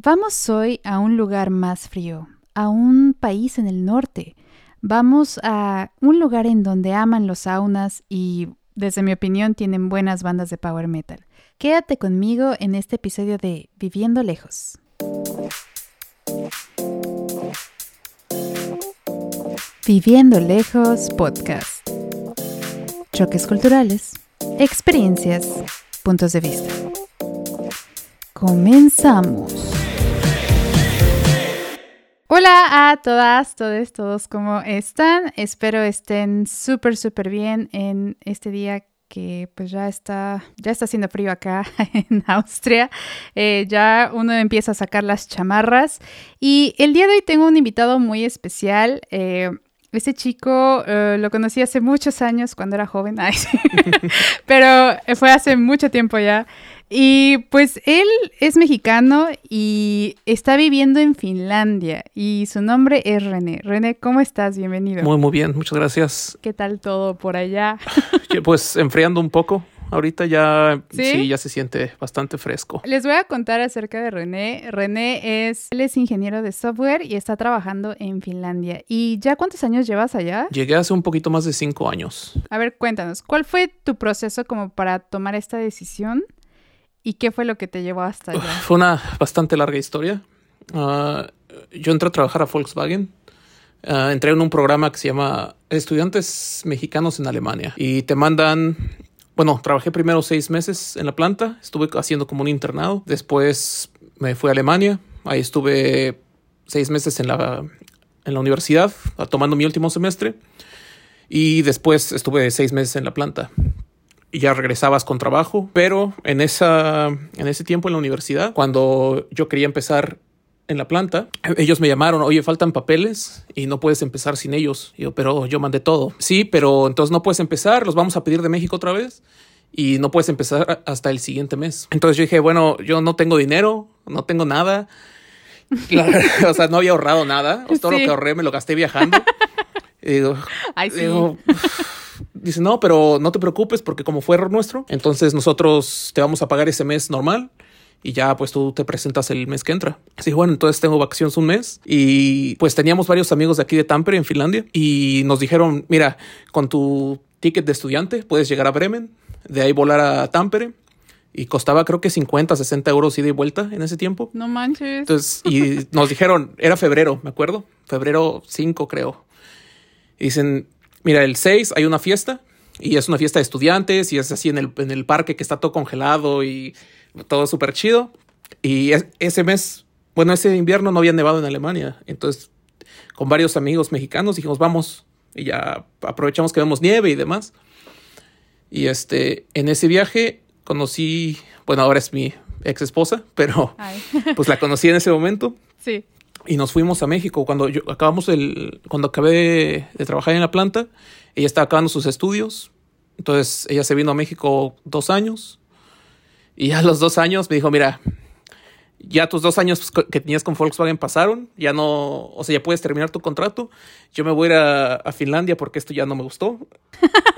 Vamos hoy a un lugar más frío, a un país en el norte. Vamos a un lugar en donde aman los saunas y, desde mi opinión, tienen buenas bandas de power metal. Quédate conmigo en este episodio de Viviendo Lejos. Viviendo Lejos Podcast. Choques culturales, experiencias, puntos de vista. Comenzamos. Hola a todas, todos, todos, ¿cómo están? Espero estén súper, súper bien en este día que pues ya está, ya está haciendo frío acá en Austria. Eh, ya uno empieza a sacar las chamarras. Y el día de hoy tengo un invitado muy especial. Eh, ese chico eh, lo conocí hace muchos años cuando era joven, pero fue hace mucho tiempo ya. Y pues él es mexicano y está viviendo en Finlandia y su nombre es René. René, ¿cómo estás? Bienvenido. Muy, muy bien, muchas gracias. ¿Qué tal todo por allá? pues enfriando un poco. Ahorita ya ¿Sí? ya se siente bastante fresco. Les voy a contar acerca de René. René es, él es ingeniero de software y está trabajando en Finlandia. ¿Y ya cuántos años llevas allá? Llegué hace un poquito más de cinco años. A ver, cuéntanos, ¿cuál fue tu proceso como para tomar esta decisión? ¿Y qué fue lo que te llevó hasta allá? Fue una bastante larga historia. Uh, yo entré a trabajar a Volkswagen. Uh, entré en un programa que se llama Estudiantes Mexicanos en Alemania. Y te mandan bueno, trabajé primero seis meses en la planta, estuve haciendo como un internado, después me fui a Alemania, ahí estuve seis meses en la, en la universidad, tomando mi último semestre, y después estuve seis meses en la planta. Y ya regresabas con trabajo, pero en, esa, en ese tiempo en la universidad, cuando yo quería empezar en la planta, ellos me llamaron, oye, faltan papeles y no puedes empezar sin ellos. yo, pero yo mandé todo. Sí, pero entonces no puedes empezar, los vamos a pedir de México otra vez y no puedes empezar hasta el siguiente mes. Entonces yo dije, bueno, yo no tengo dinero, no tengo nada. o sea, no había ahorrado nada. Todo lo que ahorré me lo gasté viajando. y digo, dice, no, pero no te preocupes porque como fue error nuestro, entonces nosotros te vamos a pagar ese mes normal y ya pues tú te presentas el mes que entra. Así bueno, entonces tengo vacaciones un mes y pues teníamos varios amigos de aquí de Tampere en Finlandia y nos dijeron, mira, con tu ticket de estudiante puedes llegar a Bremen, de ahí volar a Tampere y costaba creo que 50, 60 euros ida y vuelta en ese tiempo. No manches. Entonces, y nos dijeron, era febrero, me acuerdo, febrero 5 creo. Y dicen, mira, el 6 hay una fiesta y es una fiesta de estudiantes y es así en el, en el parque que está todo congelado y todo súper chido. Y ese mes, bueno, ese invierno no había nevado en Alemania. Entonces, con varios amigos mexicanos dijimos, vamos. Y ya aprovechamos que vemos nieve y demás. Y este, en ese viaje conocí, bueno, ahora es mi ex esposa, pero pues la conocí en ese momento. Sí. Y nos fuimos a México. Cuando yo acabamos el, cuando acabé de trabajar en la planta, ella estaba acabando sus estudios. Entonces ella se vino a México dos años. Y a los dos años me dijo, mira, ya tus dos años que tenías con Volkswagen pasaron, ya no, o sea, ya puedes terminar tu contrato. Yo me voy a ir a, Finlandia porque esto ya no me gustó.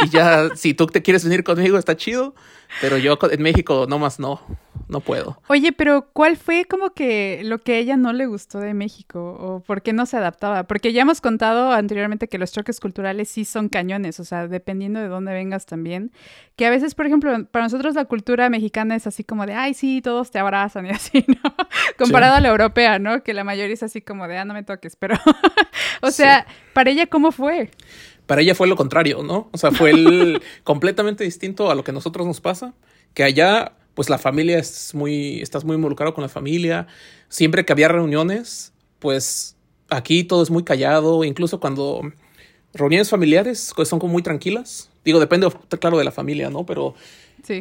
y ya, si tú te quieres venir conmigo, está chido, pero yo en México nomás no no puedo. Oye, pero ¿cuál fue como que lo que a ella no le gustó de México o por qué no se adaptaba? Porque ya hemos contado anteriormente que los choques culturales sí son cañones, o sea, dependiendo de dónde vengas también, que a veces, por ejemplo, para nosotros la cultura mexicana es así como de, ay, sí, todos te abrazan y así, ¿no? Comparado a la europea, ¿no? Que la mayoría es así como de, ah, no me toques, pero, o sea, para ella, ¿cómo fue? Para ella fue lo contrario, ¿no? O sea, fue el completamente distinto a lo que a nosotros nos pasa, que allá pues la familia es muy, estás muy involucrado con la familia. Siempre que había reuniones, pues aquí todo es muy callado, incluso cuando reuniones familiares pues son como muy tranquilas. Digo, depende, claro, de la familia, ¿no? Pero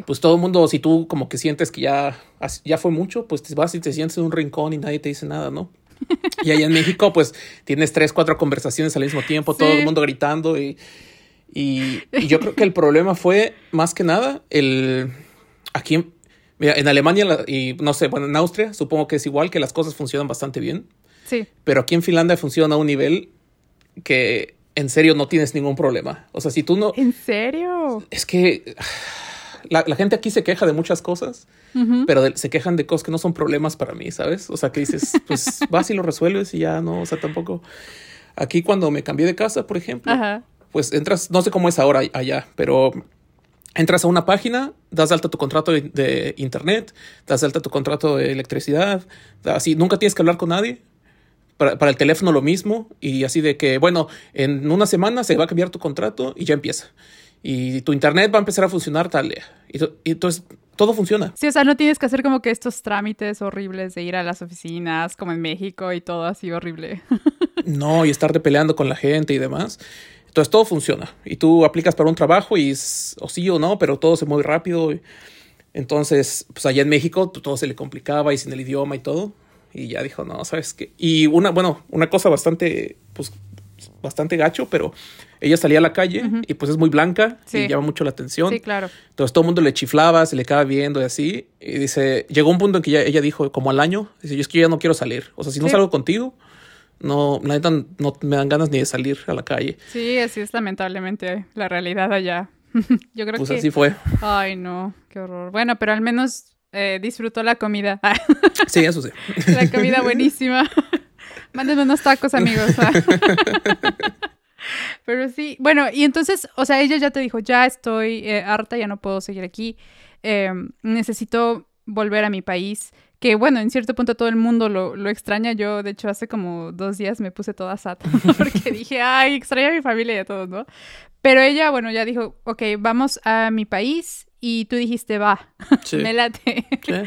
pues todo el mundo, si tú como que sientes que ya, ya fue mucho, pues te vas y te sientes en un rincón y nadie te dice nada, ¿no? y allá en México, pues tienes tres, cuatro conversaciones al mismo tiempo, todo el mundo gritando y, y, y yo creo que el problema fue más que nada el aquí Mira, en Alemania y no sé, bueno, en Austria supongo que es igual, que las cosas funcionan bastante bien. Sí. Pero aquí en Finlandia funciona a un nivel que en serio no tienes ningún problema. O sea, si tú no... ¿En serio? Es que la, la gente aquí se queja de muchas cosas, Ujú. pero de- se quejan de cosas que no son problemas para mí, ¿sabes? O sea, que dices, pues vas y lo resuelves y ya no, o sea, tampoco. Aquí cuando me cambié de casa, por ejemplo, Ajá. pues entras, no sé cómo es ahora allá, pero entras a una página, das de alta tu contrato de, de internet, das de alta tu contrato de electricidad, así, nunca tienes que hablar con nadie. Para, para el teléfono lo mismo, y así de que, bueno, en una semana se va a cambiar tu contrato y ya empieza. Y tu internet va a empezar a funcionar tal día. Y, y entonces todo funciona. Sí, o sea, no tienes que hacer como que estos trámites horribles de ir a las oficinas, como en México y todo así horrible. No, y estarte peleando con la gente y demás. Entonces todo funciona. Y tú aplicas para un trabajo y es o sí o no, pero todo se mueve rápido. Entonces, pues allá en México pues, todo se le complicaba y sin el idioma y todo. Y ya dijo, no, ¿sabes qué? Y una, bueno, una cosa bastante, pues, bastante gacho, pero ella salía a la calle y pues es muy blanca Sí. y llama mucho la atención. Sí, claro. Entonces todo el mundo le chiflaba, se le quedaba viendo y así. Y dice, llegó un punto en que ya, ella dijo, como al año, dice, yo es que ya no quiero salir. O sea, si no salgo contigo, no, la neta no me dan ganas ni de salir a la calle. Sí, así es lamentablemente la realidad allá. Yo creo Pues que... así fue. Ay, no, qué horror. Bueno, pero al menos eh, disfrutó la comida. Sí, eso sí. la comida buenísima. Mándenme unos tacos, amigos. Pero sí, bueno, y entonces, o sea, ella ya te dijo, ya estoy eh, harta, ya no puedo seguir aquí, eh, necesito volver a mi país, que bueno, en cierto punto todo el mundo lo, lo extraña, yo de hecho hace como dos días me puse toda sata, porque dije, ay, extraño a mi familia y a todos, ¿no? Pero ella, bueno, ya dijo, ok, vamos a mi país, y tú dijiste, va, Sí. me late. Sí.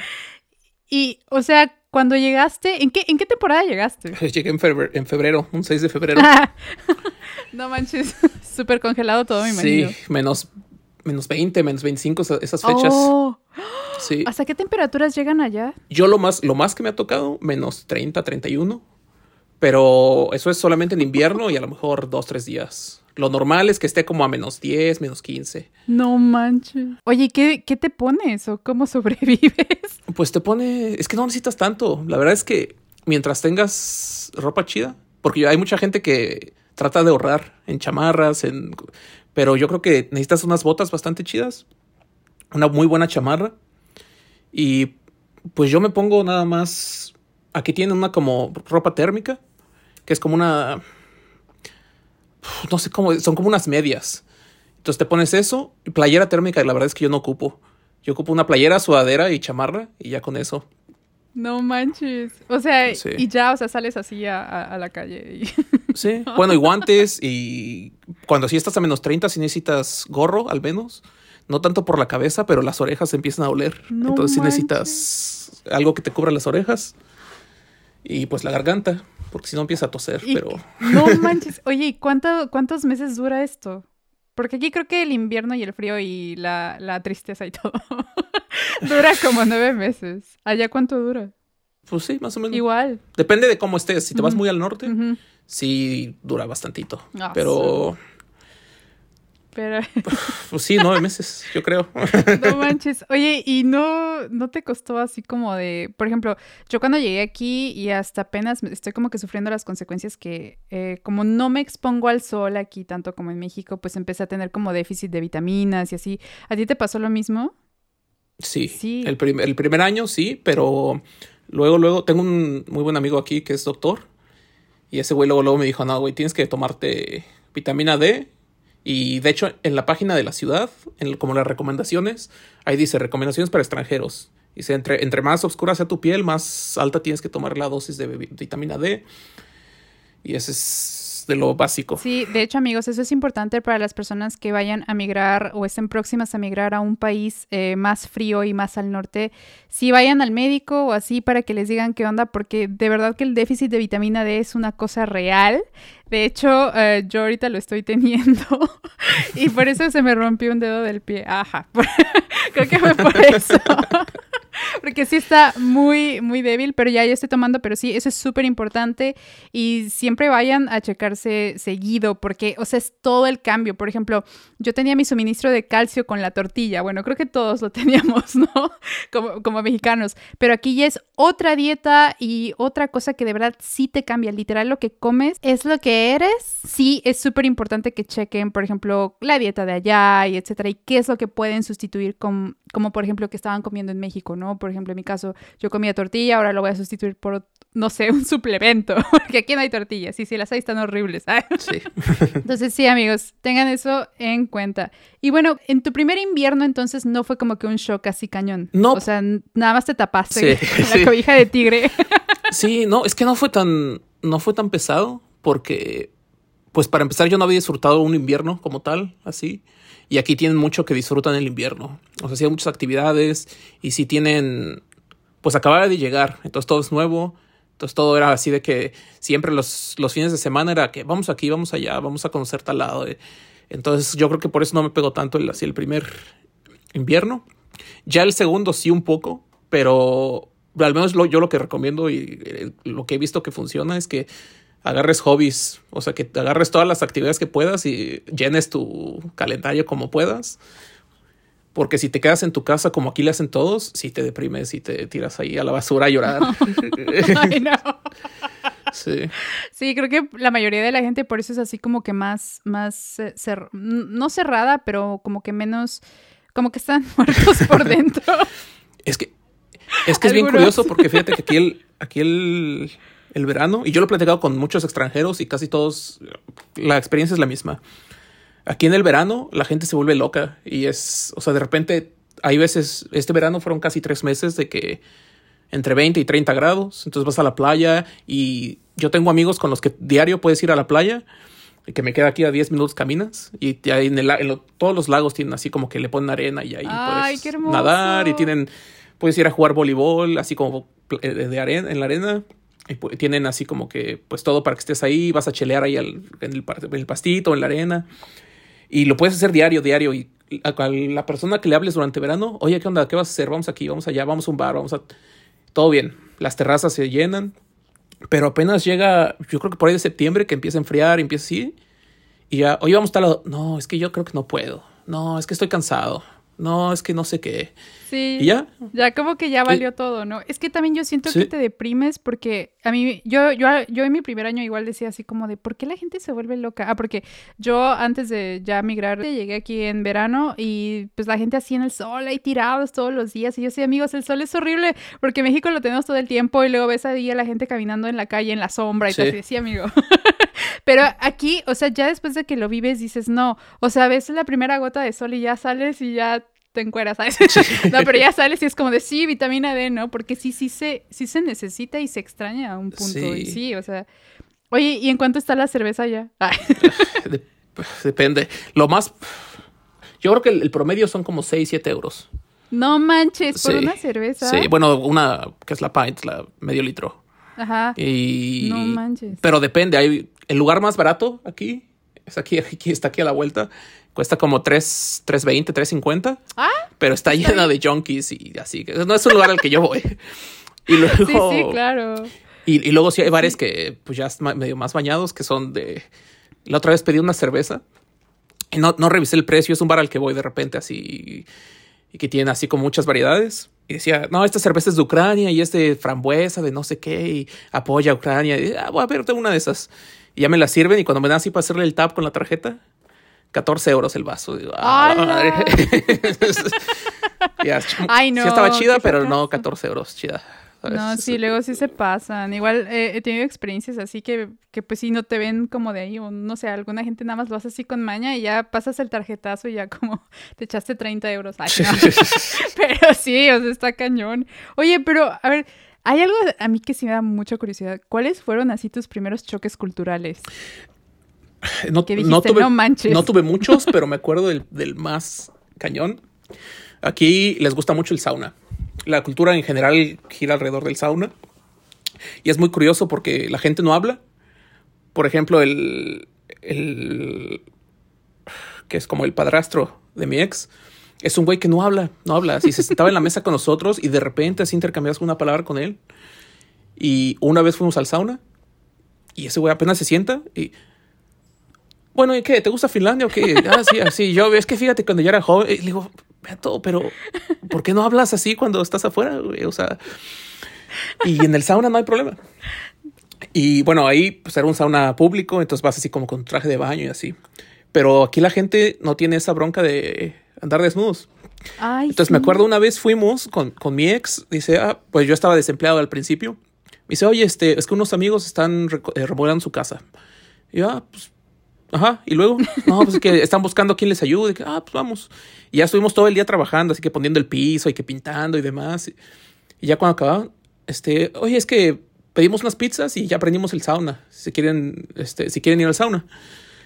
Y, o sea, cuando llegaste, ¿en qué, en qué temporada llegaste? Llegué en febrero, en febrero, un 6 de febrero. no manches, súper congelado todo, me imagino. sí, menos, menos 20, menos 25 esa- esas fechas. Oh, Sí. ¿Hasta qué temperaturas llegan allá? Yo lo más, lo más que me ha tocado, menos 30, 31. Pero eso es solamente en invierno y a lo mejor dos, tres días. Lo normal es que esté como a menos 10, menos 15. No manches. Oye, ¿qué, qué te pones o cómo sobrevives? Pues te pone. Es que no necesitas tanto. La verdad es que mientras tengas ropa chida, porque hay mucha gente que trata de ahorrar en chamarras, en. Pero yo creo que necesitas unas botas bastante chidas, una muy buena chamarra. Y pues yo me pongo nada más. Aquí tienen una como ropa térmica, que es como una. No sé cómo, son como unas medias. Entonces te pones eso, y playera térmica, la verdad es que yo no ocupo. Yo ocupo una playera, sudadera y chamarra, y ya con eso. No manches. O sea, Sí. y ya, o sea, sales así a, a- a la calle. y- Sí. Bueno, y guantes, y cuando sí estás a menos 30, sí necesitas gorro, al menos. No tanto por la cabeza, pero las orejas empiezan a oler. No Entonces sí manches. necesitas algo que te cubra las orejas. Y pues la garganta, porque si no empieza a toser, y- pero... No manches. Oye, ¿y cuánto, cuántos meses dura esto? Porque aquí creo que el invierno y el frío y la, la tristeza y todo dura como nueve meses. ¿Allá cuánto dura? Pues sí, más o menos. Igual. Depende de cómo estés. Si te vas muy al norte, Ujú. sí dura bastantito. Ah, pero, Pero pues sí, nueve meses, yo creo. no manches. Oye, ¿y no, no te costó así como de, por ejemplo, yo cuando llegué aquí y hasta apenas estoy como que sufriendo las consecuencias que eh, como no me expongo al sol aquí tanto como en México, pues empecé a tener como déficit de vitaminas y así. ¿A ti te pasó lo mismo? Sí, Sí. El, prim- el primer año sí, pero luego, luego, tengo un muy buen amigo aquí que es doctor. Y ese güey luego, luego me dijo, no, güey, tienes que tomarte vitamina D. Y de hecho, en la página de la ciudad, en el- como las recomendaciones, ahí dice recomendaciones para extranjeros. Dice, entre, entre más oscura sea tu piel, más alta tienes que tomar la dosis de vi- vitamina D. Y ese es de lo básico. Sí, de hecho, amigos, eso es importante para las personas que vayan a migrar o estén próximas a migrar a un país eh, más frío y más al norte. Si vayan al médico o así para que les digan qué onda, porque de verdad que el déficit de vitamina D es una cosa real. De hecho, eh, yo ahorita lo estoy teniendo y por eso se me rompió un dedo del pie. Ajá, creo que fue por eso. Porque sí está muy, muy débil, pero ya, ya estoy tomando, pero sí, eso es súper importante y siempre vayan a checarse seguido porque, o sea, es todo el cambio. Por ejemplo, yo tenía mi suministro de calcio con la tortilla, bueno, creo que todos lo teníamos, ¿no? Como, como mexicanos, pero aquí ya es otra dieta y otra cosa que de verdad sí te cambia. Literal, lo que comes es lo que eres. Sí, es súper importante que chequen, por ejemplo, la dieta de allá y etcétera, y qué es lo que pueden sustituir con, como por ejemplo que estaban comiendo en México, ¿no? Por ejemplo, en mi caso, yo comía tortilla, ahora lo voy a sustituir por, no sé, un suplemento, porque aquí no hay tortillas, y si las hay están horribles. Sí. Entonces, sí, amigos, tengan eso en cuenta. Y bueno, en tu primer invierno entonces no fue como que un shock así cañón. No. O sea, nada más te tapaste la cobija de tigre. sí, no, es que no fue tan, no fue tan pesado, porque, pues para empezar, yo no había disfrutado un invierno como tal, así. Y aquí tienen mucho que disfrutan el invierno. O sea, sí hay muchas actividades y si tienen, pues acababa de llegar, entonces todo es nuevo. Entonces todo era así de que siempre los, los fines de semana era que vamos aquí, vamos allá, vamos a conocer tal lado. Entonces yo creo que por eso no me pegó tanto el, así el primer invierno. Ya el segundo sí un poco, pero al menos yo lo que recomiendo y eh, lo que he visto que funciona es que agarres hobbies, o sea, que agarres todas las actividades que puedas y llenes tu calendario como puedas. Porque si te quedas en tu casa como aquí le hacen todos, si te deprimes y te tiras ahí a la basura a llorar. Ay, no. Sí. Sí, creo que la mayoría de la gente por eso es así como que más, más, eh, no cerrada, pero como que menos, como que están muertos por dentro. Es que, es que es bien curioso porque fíjate que aquí el, aquí el, el verano, y yo lo he platicado con muchos extranjeros y casi todos, la experiencia es la misma. Aquí en el verano la gente se vuelve loca y es, o sea, de repente hay veces, este verano fueron casi tres meses de que entre 20 y 30 grados, entonces vas a la playa y yo tengo amigos con los que diario puedes ir a la playa, que me queda aquí a 10 minutos caminas y en, el, todos los lagos tienen así como que le ponen arena y ahí puedes nadar y tienen, puedes ir a jugar voleibol así como eh, de arena, en la arena y tienen así como que, pues todo para que estés ahí, vas a chelear ahí en, el, el, pastito, en la arena. Y lo puedes hacer diario, diario. Y a, la persona que le hables durante verano, oye, ¿qué onda? ¿Qué vas a hacer? Vamos aquí, vamos allá, vamos a un bar, vamos a... Todo bien. Las terrazas se llenan. Pero apenas llega, yo creo que por ahí de septiembre que empieza a enfriar, empieza así. Y ya, oye, vamos a estar... No, es que yo creo que no puedo. No, es que estoy cansado no, es que no sé qué. Sí. ¿Y ya? Ya como que ya valió todo, ¿no? Es que también yo siento que te deprimes porque a mí, yo, yo, yo en mi primer año igual decía así como de, ¿por qué la gente se vuelve loca? Ah, porque yo antes de ya migrar, llegué aquí en verano y pues la gente así en el sol, ahí tirados todos los días. Y yo sí, amigos, el sol es horrible porque México lo tenemos todo el tiempo y luego ves ahí a la gente caminando en la calle, en la sombra y sí. así, sí, amigo. Pero aquí, o sea, ya después de que lo vives dices, no, o sea, ves la primera gota de sol y ya sales y ya te encueras, ¿sabes? no, pero ya sales y es como de sí, vitamina D, ¿no? Porque sí, sí se, sí se necesita y se extraña a un punto. Sí. Y sí, o sea. Oye, ¿y en cuánto está la cerveza ya? depende. Lo más. Yo creo que el, promedio son como 6, 7 euros. No manches, por una cerveza. Sí, bueno, una que es la pint, la medio litro. Ajá. Y... No manches. Pero depende, hay el lugar más barato aquí, es aquí, aquí está aquí a la vuelta, cuesta como 3, 3.20, 3.50. Ah. Pero está llena de junkies y así. No es un lugar al que yo voy. Y luego, sí, sí, claro. Y, y luego sí hay bares que pues ya medio más bañados que son de... La otra vez pedí una cerveza y no, no revisé el precio. Es un bar al que voy de repente así y que tiene así como muchas variedades. Y decía, no, esta cerveza es de Ucrania y es de frambuesa, de no sé qué, y apoya a Ucrania. Y, ah, voy a ver una de esas. Y ya me la sirven y cuando me dan así para hacerle el tap con la tarjeta, 14 euros el vaso. Digo, ah, Ay, no, sí estaba chida, pero no 14 euros chida. No, sí, luego sí se pasan. Igual eh, he tenido experiencias así que, que pues sí no te ven como de ahí, o no sé, alguna gente nada más lo hace así con maña y ya pasas el tarjetazo y ya como te echaste 30 euros. pero sí, o sea, está cañón. Oye, pero a ver, hay algo a mí que sí me da mucha curiosidad. ¿Cuáles fueron así tus primeros choques culturales? No, no, tuve, no, manches. no tuve muchos, pero me acuerdo del, del más cañón. Aquí les gusta mucho el sauna. La cultura en general gira alrededor del sauna. Y es muy curioso porque la gente no habla. Por ejemplo, el, el que es como el padrastro de mi ex, es un güey que no habla, no habla. Así se sentaba en la mesa con nosotros y de repente así intercambiabas una palabra con él. Y una vez fuimos al sauna y ese güey apenas se sienta y... Bueno, ¿y qué? ¿Te gusta Finlandia o qué? Ah, sí, así. Yo, es que fíjate, cuando yo era joven, le digo, todo, pero ¿por qué no hablas así cuando estás afuera, güey? O sea, y en el sauna no hay problema. Y bueno, ahí pues era un sauna público, entonces vas así como con traje de baño y así. Pero aquí la gente no tiene esa bronca de andar desnudos. Ay, Entonces me acuerdo una vez fuimos con, con mi ex, dice, ah, pues yo estaba desempleado al principio. Me dice, oye, este, es que unos amigos están eh, remodelando su casa. Y yo, ah, pues, ajá. Y luego, no, pues es que están buscando a quien les ayude. Ah, pues vamos. Y ya estuvimos todo el día trabajando, así que poniendo el piso y que pintando y demás. Y, y ya cuando acababan, este, oye, es que pedimos unas pizzas y ya prendimos el sauna. Si quieren, este, si quieren ir al sauna.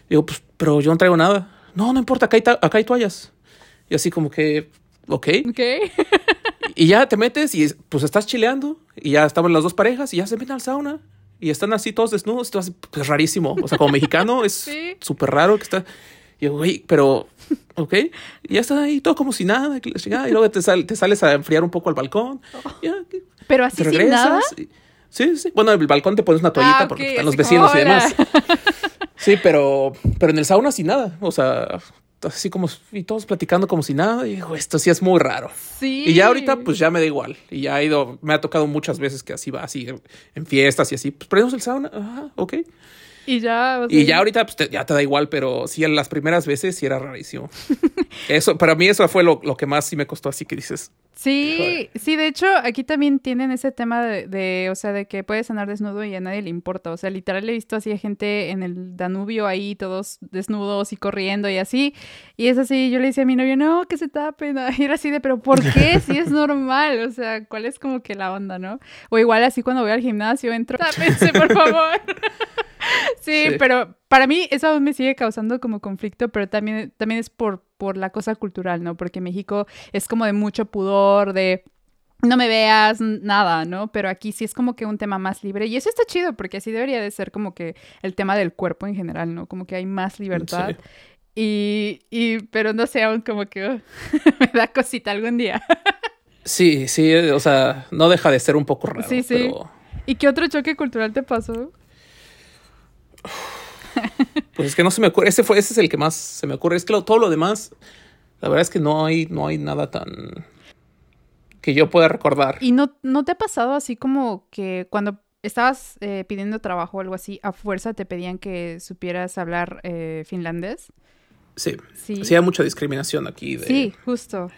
Digo, pues, pero yo no traigo nada. No, no importa, acá hay, acá hay toallas. Y así como que, ok. Ok. Y ya te metes y pues estás chileando y ya estaban las dos parejas y ya se meten al sauna y están así todos desnudos. Es pues, rarísimo. O sea, como mexicano es Sí. súper raro que está. Y yo, güey, pero, ok. Y ya están ahí todo como si nada. Y luego te, sal- te sales a enfriar un poco al balcón. Ya, que- Pero así sin nada. y- Sí, sí. Bueno, en el balcón te pones una toallita Ah, porque ok, están los vecinos y "Hola". demás. Sí, pero, pero en el sauna sin nada. O sea, así como, y todos platicando como si nada. Y digo, esto sí es muy raro. Sí. Y ya ahorita, pues ya me da igual. Y ya ha ido, me ha tocado muchas veces que así va, así en, en fiestas y así. Pues prendemos el sauna, ajá, ok. Y ya. o sea, Y ya ahorita, pues te- ya te da igual, pero sí, en las primeras veces sí era rarísimo. Eso, para mí, eso fue lo, lo que más sí me costó, así que dices. Sí, sí, de hecho, aquí también tienen ese tema de, de, o sea, de que puedes andar desnudo y a nadie le importa. O sea, literal he visto así a gente en el Danubio ahí, todos desnudos y corriendo y así. Y es así, yo le decía a mi novio, no, que se tapen. Y era así de, pero ¿por qué? Si es normal. O sea, ¿cuál es como que la onda, no? O igual así cuando voy al gimnasio, entro, tápense, por favor. Sí, Sí. pero para mí eso aún me sigue causando como conflicto, pero también, también es por, por la cosa cultural, ¿no? Porque México es como de mucho pudor, de no me veas, nada, ¿no? Pero aquí sí es como que un tema más libre y eso está chido porque así debería de ser como que el tema del cuerpo en general, ¿no? Como que hay más libertad. Sí. Y, y, pero no sé, aún como que me da cosita algún día. Sí, sí, o sea, no deja de ser un poco raro. Sí, sí. Pero, ¿Y qué otro choque cultural te pasó? pues es que no se me ocurre. Ese fue, ese es el que más se me ocurre. Es que lo- todo lo demás, la verdad es que no hay, no hay nada tan que yo pueda recordar. ¿Y no, no te ha pasado así como que cuando estabas eh, pidiendo trabajo o algo así, a fuerza te pedían que supieras hablar eh, finlandés? Sí. Sí. Sí, hay mucha discriminación aquí. De, Sí, justo,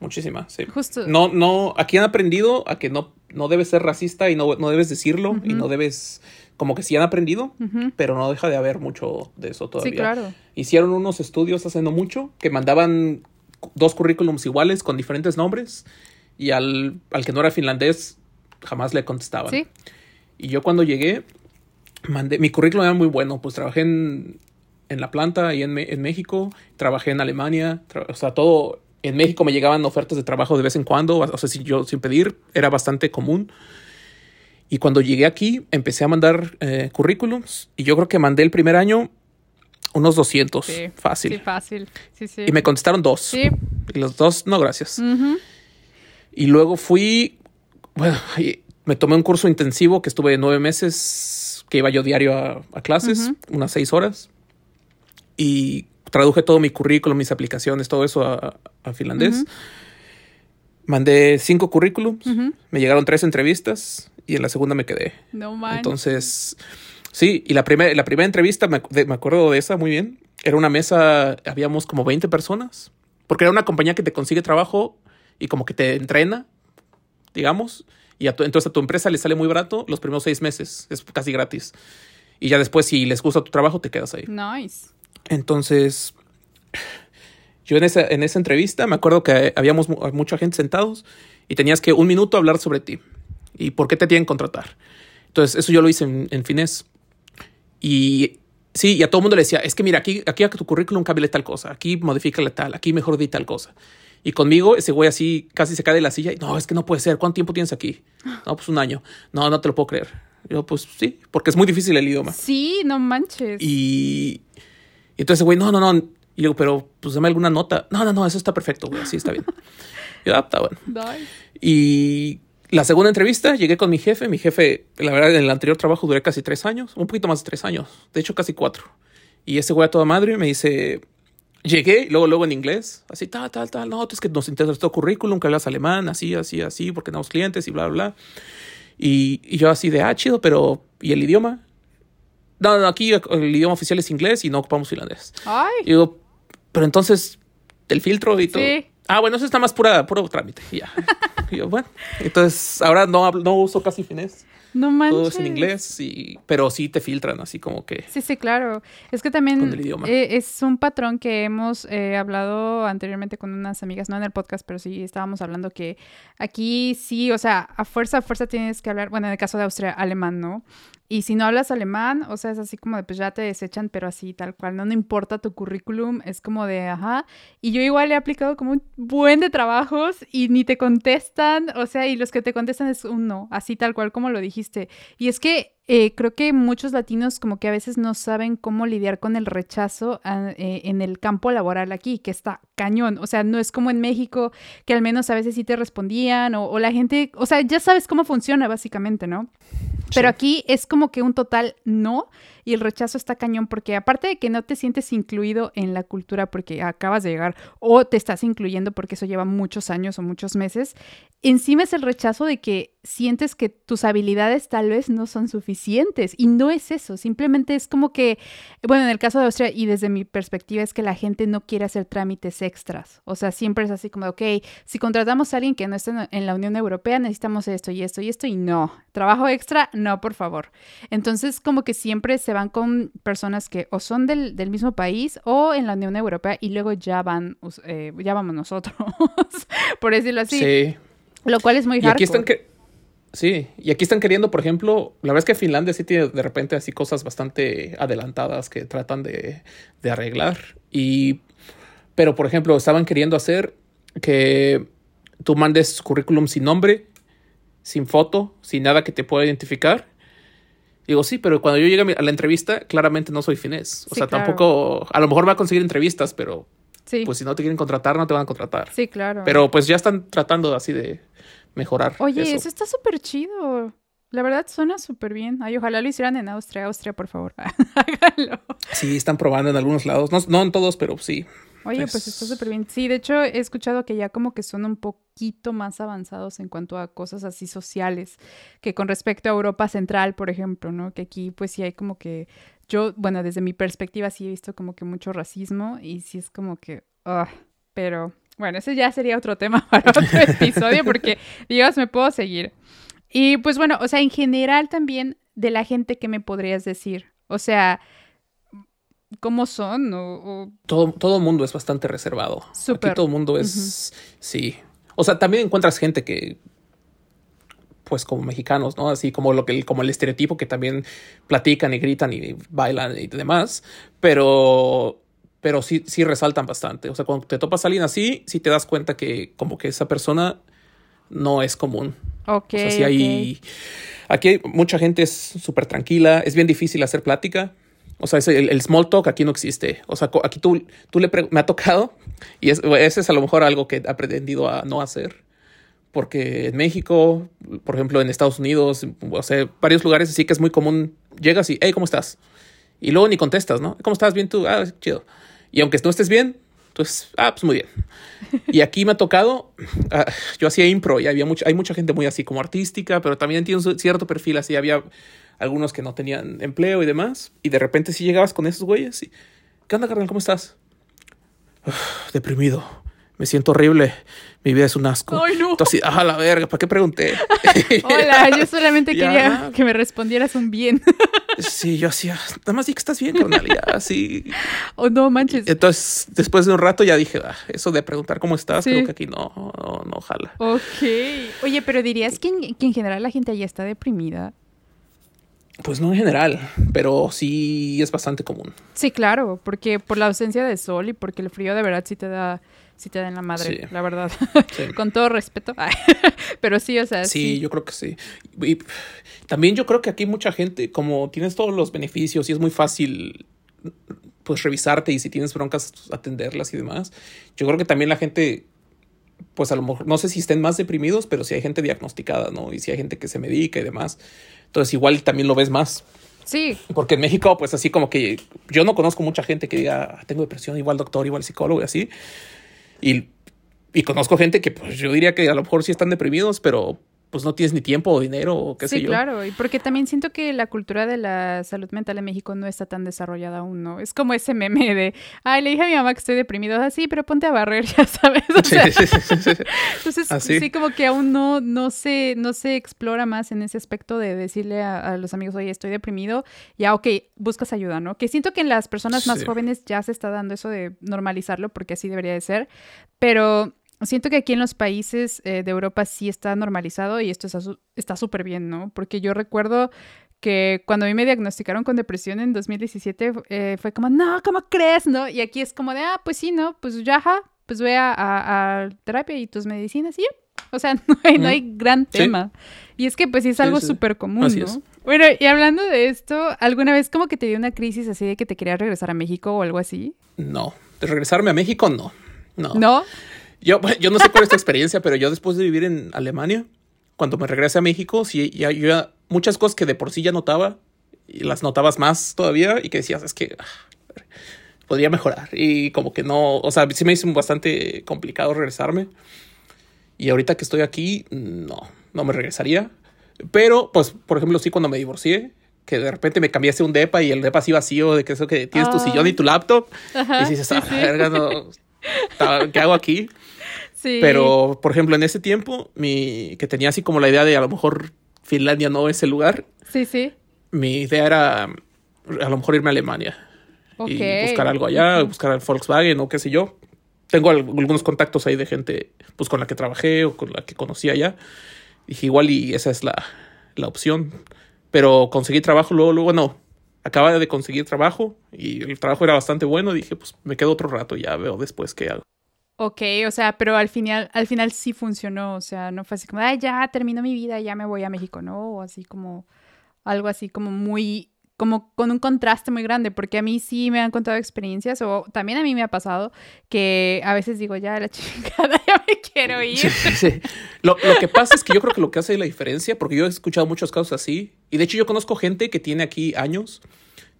Muchísima, sí. justo. No, no, aquí han aprendido a que no, no debes ser racista y no, no debes decirlo y no debes, como que sí han aprendido, pero no deja de haber mucho de eso todavía. Sí, claro. Hicieron unos estudios hace no mucho que mandaban dos currículums iguales con diferentes nombres y al, al que no era finlandés jamás le contestaban. Sí, Y yo cuando llegué, mandé, mi currículum era muy bueno, pues trabajé en, en la planta y en, en México, trabajé en Alemania, tra- o sea, todo, en México me llegaban ofertas de trabajo de vez en cuando, o sea, si yo sin pedir, era bastante común. Y cuando llegué aquí, empecé a mandar eh, currículums y yo creo que mandé el primer año unos 200, sí. fácil. Sí, fácil. Sí, sí. Y me contestaron dos. Sí. Y los dos, no, gracias. Ujú. Y luego fui, bueno, me tomé un curso intensivo que estuve nueve meses, que iba yo diario a, a clases, Ujú. unas seis horas. Y traduje todo mi currículum, mis aplicaciones, todo eso a, a finlandés. Ujú. Mandé cinco currículums, Ujú. me llegaron tres entrevistas y en la segunda me quedé. No man. Entonces, sí, y la, primera la primera entrevista, me, de- me acuerdo de esa muy bien, era una mesa, habíamos como 20 personas, porque era una compañía que te consigue trabajo y como que te entrena, digamos, y a tu- entonces a tu empresa le sale muy barato los primeros seis meses, es casi gratis. Y ya después, si les gusta tu trabajo, te quedas ahí. Nice. Entonces, yo en esa, en esa entrevista me acuerdo que habíamos mu- mucha gente sentados y tenías que un minuto hablar sobre ti y por qué te tienen que contratar. Entonces, eso yo lo hice en, en finés. Y sí, y a todo el mundo le decía, es que mira, aquí, aquí a tu currículum cámbiale tal cosa, aquí modifícale tal, aquí mejor di tal cosa. Y conmigo, ese güey así casi se cae de la silla y no, es que no puede ser. ¿Cuánto tiempo tienes aquí? No, pues un año. No, no te lo puedo creer. Yo, pues sí, porque es muy difícil el idioma. Sí, no manches. Y, y entonces, güey, no, no, no. Y luego, pero pues dame alguna nota. No, no, no, eso está perfecto, güey. Así está bien. y yo, ah, está bueno. Y la segunda entrevista llegué con mi jefe. Mi jefe, la verdad, en el anterior trabajo duré casi tres años, un poquito más de tres años, de hecho casi cuatro. Y ese güey a toda madre me dice, llegué, luego, luego en inglés, así, tal, tal, tal, no, es que nos interesa tu currículum, que hablas alemán, así, así, así, porque tenemos clientes y bla, bla, bla. Y, y yo así de, ah, chido, pero, ¿y el idioma? No, no, aquí el idioma oficial es inglés y no ocupamos finlandés. Ay. Y digo, pero entonces, el filtro y todo. Sí. Ah, bueno, eso está más pura, puro trámite. Ya. Y yo, bueno, entonces ahora no, no uso casi finés. No manches. Todo es en inglés, y, pero sí te filtran así como que. Sí, sí, claro. Es que también eh, es un patrón que hemos eh, hablado anteriormente con unas amigas, no en el podcast, pero sí estábamos hablando que aquí sí, o sea, a fuerza, a fuerza tienes que hablar, bueno, en el caso de Austria, alemán, ¿no? Y si no hablas alemán, o sea, es así como de, pues ya te desechan, pero así, tal cual, no, no importa tu currículum, es como de, ajá. Y yo igual he aplicado como un buen de trabajos y ni te contestan, o sea, y los que te contestan es un no, así tal cual como lo dijiste. Y es que eh, creo que muchos latinos como que a veces no saben cómo lidiar con el rechazo ah, eh, en el campo laboral aquí, que está cañón. O sea, no es como en México, que al menos a veces sí te respondían o, o la gente, o sea, ya sabes cómo funciona básicamente, ¿no? Pero aquí es como que un total no y el rechazo está cañón porque aparte de que no te sientes incluido en la cultura porque acabas de llegar o te estás incluyendo porque eso lleva muchos años o muchos meses, encima es el rechazo de que sientes que tus habilidades tal vez no son suficientes y no es eso, simplemente es como que, bueno, en el caso de Austria y desde mi perspectiva es que la gente no quiere hacer trámites extras, o sea, siempre es así como, ok, si contratamos a alguien que no está en- la Unión Europea necesitamos esto y esto y esto y no, trabajo extra, no, por favor. Entonces, como que siempre se van con personas que o son del, del mismo país o en la Unión Europea y luego ya van, eh, ya vamos nosotros, por decirlo así. Sí. Lo cual es muy Y aquí están que. Sí, y aquí están queriendo, por ejemplo, la verdad es que Finlandia sí tiene de repente así cosas bastante adelantadas que tratan de, de arreglar. Y, pero, por ejemplo, estaban queriendo hacer que tú mandes currículum sin nombre, sin foto, sin nada que te pueda identificar. Digo, sí, pero cuando yo llegue a la entrevista, claramente no soy finés. O Sí, sea, claro. tampoco, a lo mejor va a conseguir entrevistas, pero Sí, pues si no te quieren contratar, no te van a contratar. sí, claro. Pero pues ya están tratando así de mejorar. Oye, eso. eso, está súper chido. La verdad suena súper bien. Ay, ojalá lo hicieran en Austria. Austria, por favor. Háganlo. Sí, están probando en algunos lados. No, no en todos, pero sí. Oye, Es- pues está súper bien. Sí, de hecho he escuchado que ya como que son un poquito más avanzados en cuanto a cosas así sociales que con respecto a Europa Central, por ejemplo, ¿no? Que aquí pues sí hay como que yo, bueno, desde mi perspectiva sí he visto como que mucho racismo y sí es como que, ah, pero bueno, ese ya sería otro tema para otro episodio porque, Dios, me puedo seguir. Y pues bueno, o sea, en general también de la gente que me podrías decir, o sea, ¿cómo son? O, o- Todo, todo mundo es bastante reservado. Aquí todo el mundo es. Sí. O sea, también encuentras gente que. Pues como mexicanos, ¿no? Así como lo que como el estereotipo que también platican y gritan y bailan y demás. Pero. Pero sí, sí resaltan bastante. O sea, cuando te topas a alguien así, sí te das cuenta que como que esa persona no es común. Ok, O sea, sí hay. Aquí hay mucha gente es súper tranquila. Es bien difícil hacer plática. O sea, ese- el, el small talk aquí no existe. O sea, aquí tú, tú le me ha tocado y es, ese es a lo mejor algo que he aprendido a no hacer. Porque en México, por ejemplo, en Estados Unidos, o sea, varios lugares sí que es muy común. Llegas y, hey, ¿cómo estás? Y luego ni contestas, ¿no? ¿Cómo estás? Bien tú, ah, chido. Y aunque no estés bien, pues, ah, pues muy bien. Y aquí me ha tocado, ah, yo hacía impro y había mucha, hay mucha gente muy así como artística, pero también tiene un cierto perfil así. Había algunos que no tenían empleo y demás. Y de repente si llegabas con esos güeyes y, ¿qué onda, carnal? ¿Cómo estás? "Uf, deprimido. Me siento horrible. Mi vida es un asco. Ay, no. Entonces, ah, la verga, ¿para qué pregunté? Hola, yo solamente Ya. quería que me respondieras un bien. sí, yo hacía, nada más di que estás bien, carnal. Ya, así. oh, no manches. Entonces, después de un rato ya dije, "Ah, eso de preguntar cómo estás, Sí. creo que aquí no, no, no jala. Ok. Oye, pero dirías que en, que en general la gente allá está deprimida. Pues no en general, pero sí es bastante común. Sí, claro, porque por la ausencia de sol y porque el frío de verdad sí te da, sí te da en la madre, Sí. la verdad. Sí. Con todo respeto. Pero sí, o sea, Sí, sí. yo creo que sí. Y también yo creo que aquí mucha gente, como tienes todos los beneficios y es muy fácil pues revisarte y si tienes broncas, pues, atenderlas y demás. Yo creo que también la gente, pues a lo mejor, no sé si estén más deprimidos, pero si hay gente diagnosticada, ¿no? Y si hay gente que se medica y demás. Entonces igual también lo ves más. Sí. Porque en México, pues así como que yo no conozco mucha gente que diga, ah, tengo depresión, igual doctor, igual psicólogo y así. Y, y conozco gente que pues yo diría que a lo mejor sí están deprimidos, pero pues no tienes ni tiempo o dinero o qué sé yo. Sí, claro, y porque también siento que la cultura de la salud mental en México no está tan desarrollada aún, ¿no? Es como ese meme de, ay, le dije a mi mamá que estoy deprimido, así, pero ponte a barrer, ya sabes. O sea, sí, sí, sí, entonces, ¿Así? sí, como que aún no, no, se, no se explora más en ese aspecto de decirle a, a, los amigos, oye, estoy deprimido, ya, ok, buscas ayuda, ¿no? Que siento que en las personas más jóvenes ya se está dando eso de normalizarlo, porque así debería de ser, pero siento que aquí en los países eh, de Europa sí está normalizado y esto está súper bien, ¿no? Porque yo recuerdo que cuando a mí me diagnosticaron con depresión en 2017 eh, fue como, no, ¿cómo crees? ¿No? Y aquí es como de, ah, pues sí, ¿no? Pues ya, pues a, a, terapia y tus medicinas y ya. O sea, no hay, no hay gran tema. Y es que pues sí es algo súper común, ¿no? Es. Bueno, y hablando de esto, ¿alguna vez como que te dio una crisis así de que te querías regresar a México o algo así? No, de regresarme a México no. No. ¿No? Yo, yo no sé cuál es tu experiencia, pero yo después de vivir en Alemania, cuando me regresé a México, sí, ya, yo ya, muchas cosas que de por sí ya notaba, y las notabas más todavía, y que decías, es que ah, podría mejorar. Y como que no, o sea, sí me hizo bastante complicado regresarme. Y ahorita que estoy aquí, no, no me regresaría. Pero, pues, por ejemplo, sí, cuando me divorcié, que de repente me cambiaste un depa y el depa así vacío, de que eso que tienes tu sillón y tu laptop, y dices, ah, verga, no, ¿qué hago aquí? Sí. Pero, por ejemplo, en ese tiempo, mi, que tenía así como la idea de a lo mejor Finlandia no es el lugar. Sí, sí. Mi idea era a lo mejor irme a Alemania. Okay. Y buscar algo allá, buscar al Volkswagen o qué sé yo. Tengo algunos contactos ahí de gente pues con la que trabajé o con la que conocí allá. Dije, igual y esa es la, la opción. Pero conseguí trabajo luego, luego no acaba de conseguir trabajo y el trabajo era bastante bueno. Dije, pues me quedo otro rato, ya veo después qué hago. Ok, o sea, pero al final, al final sí funcionó, o sea, no fue así como, ay, ya termino mi vida, ya me voy a México, ¿no? O así como, algo así como muy, como con un contraste muy grande, porque a mí sí me han contado experiencias, o también a mí me ha pasado, que a veces digo, ya la chingada, ya me quiero ir. Sí, sí. Lo, lo, que pasa es que yo creo que lo que hace la diferencia, porque yo he escuchado muchos casos así, y de hecho yo conozco gente que tiene aquí años,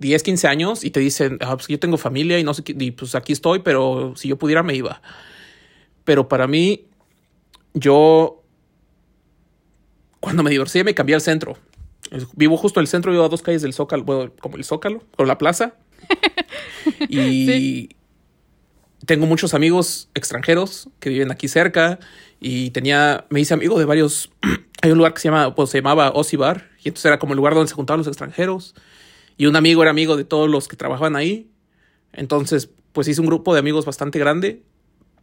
10, 15 años, y te dicen, ah, pues yo tengo familia y no sé, y pues aquí estoy, pero si yo pudiera me iba. Pero para mí, yo, cuando me divorcié, me cambié al centro. Vivo justo en el centro, vivo a dos calles del Zócalo, bueno, como el Zócalo, con la plaza. y sí. tengo muchos amigos extranjeros que viven aquí cerca. Y tenía, me hice amigo de varios. Hay un lugar que se, llama, pues, se llamaba Ozzy Bar. Y entonces era como el lugar donde se juntaban los extranjeros. Y un amigo era amigo de todos los que trabajaban ahí. Entonces, pues hice un grupo de amigos bastante grande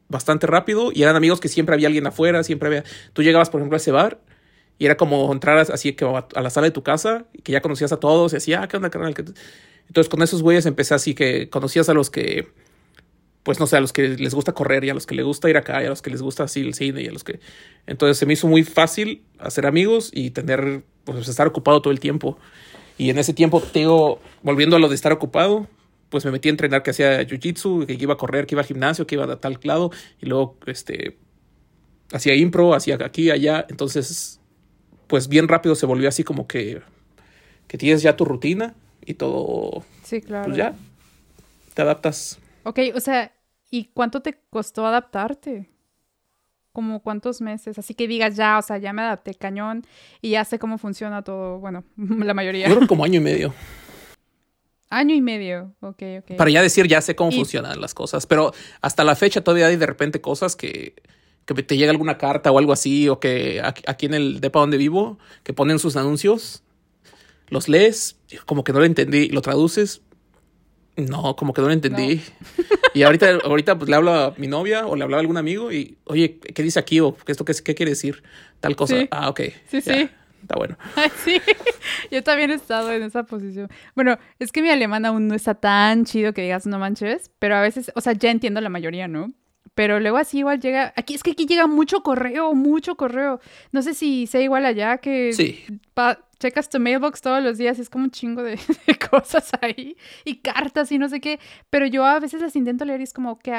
bastante rápido y eran amigos que siempre había alguien afuera, siempre había... Tú llegabas, por ejemplo, a ese bar y era como entrar así que a la sala de tu casa y que ya conocías a todos y decía, ah, ¿qué onda, carnal? Entonces con esos güeyes empecé así que conocías a los que, pues no sé, a los que les gusta correr y a los que les gusta ir acá y a los que les gusta así el cine y a los que... Entonces se me hizo muy fácil hacer amigos y tener, pues estar ocupado todo el tiempo. Y en ese tiempo, te digo, volviendo a lo de estar ocupado, pues me metí a entrenar que hacía jiu-jitsu, que iba a correr, que iba al gimnasio, que iba a tal lado, y luego este hacía impro, hacía aquí, allá, entonces pues bien rápido se volvió así como que que tienes ya tu rutina y todo. Sí, claro. Pues ya te adaptas. Ok, o sea, ¿y cuánto te costó adaptarte? como cuántos meses, así que digas ya, o sea, ya me adapté cañón y ya sé cómo funciona todo, bueno, la mayoría. Yo como año y medio. Año y medio, ok, ok. Para ya decir, ya sé cómo funcionan las cosas, pero hasta la fecha todavía hay de repente cosas que, que te llega alguna carta o algo así, o que aquí en el depa donde vivo, que ponen sus anuncios, los lees, como que no lo entendí, lo traduces, no, como que no lo entendí. Y ahorita, ahorita pues le hablo a mi novia o le hablo a algún amigo y, oye, ¿qué dice aquí? ¿O esto qué, qué quiere decir? Tal cosa. Ah, ok. Sí, sí está bueno. sí, yo también he estado en esa posición. Bueno, es que mi alemán aún no está tan chido que digas no manches, pero a veces, o sea, ya entiendo la mayoría, ¿no? Pero luego así igual llega, aquí es que aquí llega mucho correo, mucho correo. No sé si sea igual allá que Sí. pa- checas tu mailbox todos los días y es como un chingo de, de cosas ahí y cartas y no sé qué, pero yo a veces las intento leer y es como que,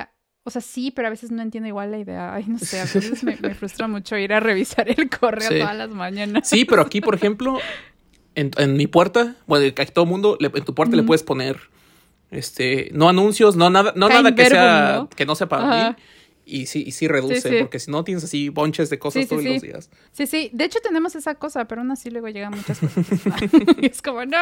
o sea, sí, pero a veces no entiendo igual la idea. Ay, no sé, a veces me, me frustra mucho ir a revisar el correo Sí. todas las mañanas. Sí, pero aquí, por ejemplo, en, en mi puerta, bueno, que todo mundo, le- en tu puerta le puedes poner, este, no anuncios, no nada, no nada que sea, ¿no? que no sea para Ajá. mí. Y sí, y sí reduce, Sí, sí. porque si no tienes así bonches de cosas Sí, todos los días. Sí, sí, de hecho tenemos esa cosa, pero aún así luego llegan muchas cosas. y es como, no.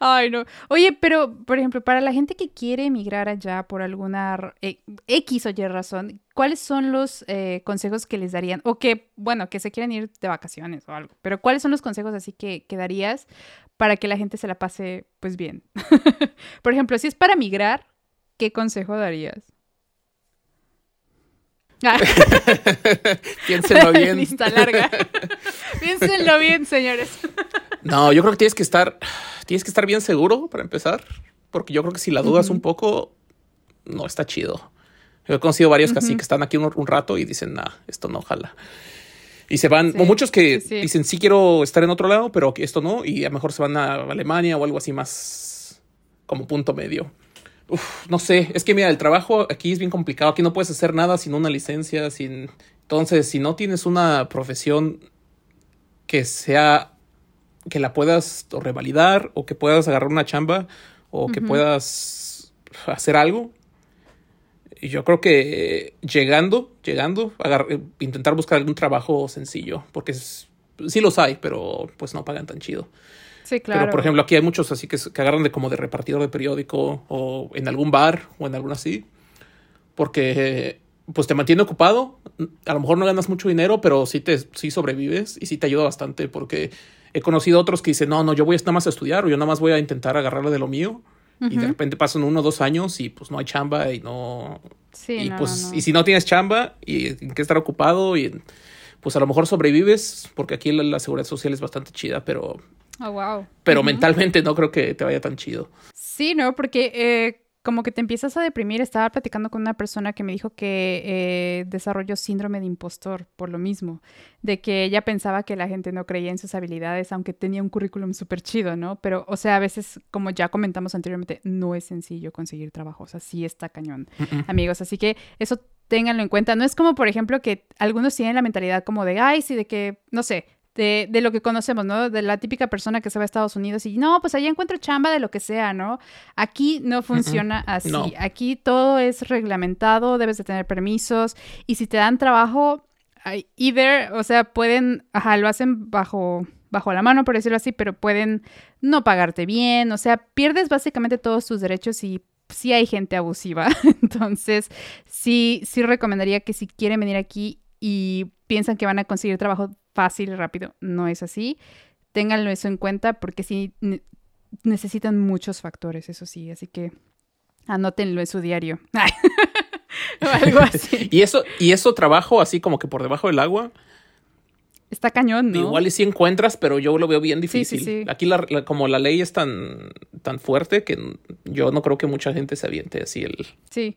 Ay, no. Oye, pero, por ejemplo, para la gente que quiere emigrar allá por alguna eh, X o Y razón, ¿cuáles son los eh, consejos que les darían? O que, bueno, que se quieren ir de vacaciones o algo, pero ¿cuáles son los consejos así que, que darías para que la gente se la pase, pues, bien? por ejemplo, si es para migrar, ¿qué consejo darías? Ah, Piénsenlo bien. Lista larga. Piénsenlo bien, señores. No, yo creo que tienes que estar, tienes que estar bien seguro para empezar, porque yo creo que si la dudas un poco, no está chido. Yo he conocido varios que así que están aquí un, un rato y dicen, nah, esto no jala. Y se van, Sí, o muchos que sí, sí. dicen, sí quiero estar en otro lado, pero esto no, y a lo mejor se van a Alemania o algo así más como punto medio. Uf, no sé, es que mira, el trabajo aquí es bien complicado, aquí no puedes hacer nada sin una licencia, sin... Entonces, si no tienes una profesión que sea, que la puedas o revalidar o que puedas agarrar una chamba o que puedas hacer algo, y yo creo que llegando, llegando, intentar buscar algún trabajo sencillo, porque es- sí los hay, pero pues no pagan tan chido. Sí, claro. Pero por ejemplo, aquí hay muchos así que, que agarran de como de repartidor de periódico o en algún bar o en algún así. Porque pues te mantiene ocupado. A lo mejor no ganas mucho dinero, pero sí te sí sobrevives y sí te ayuda bastante porque he conocido otros que dicen, no, no, yo voy nada más a estudiar o yo nada más voy a intentar agarrarle de lo mío. Y de repente pasan uno o dos años y pues no hay chamba y no... Sí, y no, pues no, y si no tienes chamba y en que estar ocupado y pues a lo mejor sobrevives porque aquí la, la seguridad social es bastante chida, pero Oh, wow. pero mentalmente no creo que te vaya tan chido. Sí, ¿no? Porque eh, como que te empiezas a deprimir. Estaba platicando con una persona que me dijo que eh, desarrolló síndrome de impostor por lo mismo, de que ella pensaba que la gente no creía en sus habilidades, aunque tenía un currículum súper chido, ¿no? Pero, o sea, a veces, como ya comentamos anteriormente, no es sencillo conseguir trabajo. O sea, sí está cañón, amigos. Así que eso ténganlo en cuenta. No es como, por ejemplo, que algunos tienen la mentalidad como de, ay, sí, de que, no sé, de, de lo que conocemos, ¿no? De la típica persona que se va a Estados Unidos y, no, pues allá encuentro chamba de lo que sea, ¿no? Aquí no funciona así. No. Aquí todo es reglamentado, debes de tener permisos y si te dan trabajo, either, o sea, pueden, ajá, lo hacen bajo bajo la mano, por decirlo así, pero pueden no pagarte bien, o sea, pierdes básicamente todos tus derechos y sí hay gente abusiva. Entonces, sí, sí recomendaría que si quieren venir aquí y piensan que van a conseguir trabajo fácil y rápido, no es así. Ténganlo eso en cuenta porque sí ne- necesitan muchos factores, eso sí, así que anótenlo en su diario. o algo así. Y eso, y eso trabajo así como que por debajo del agua, Está cañón, ¿no? igual y sí encuentras, pero yo lo veo bien sí, difícil. sí. Aquí la, la- como la ley es tan, tan fuerte que yo no creo que mucha gente se aviente así el, Sí.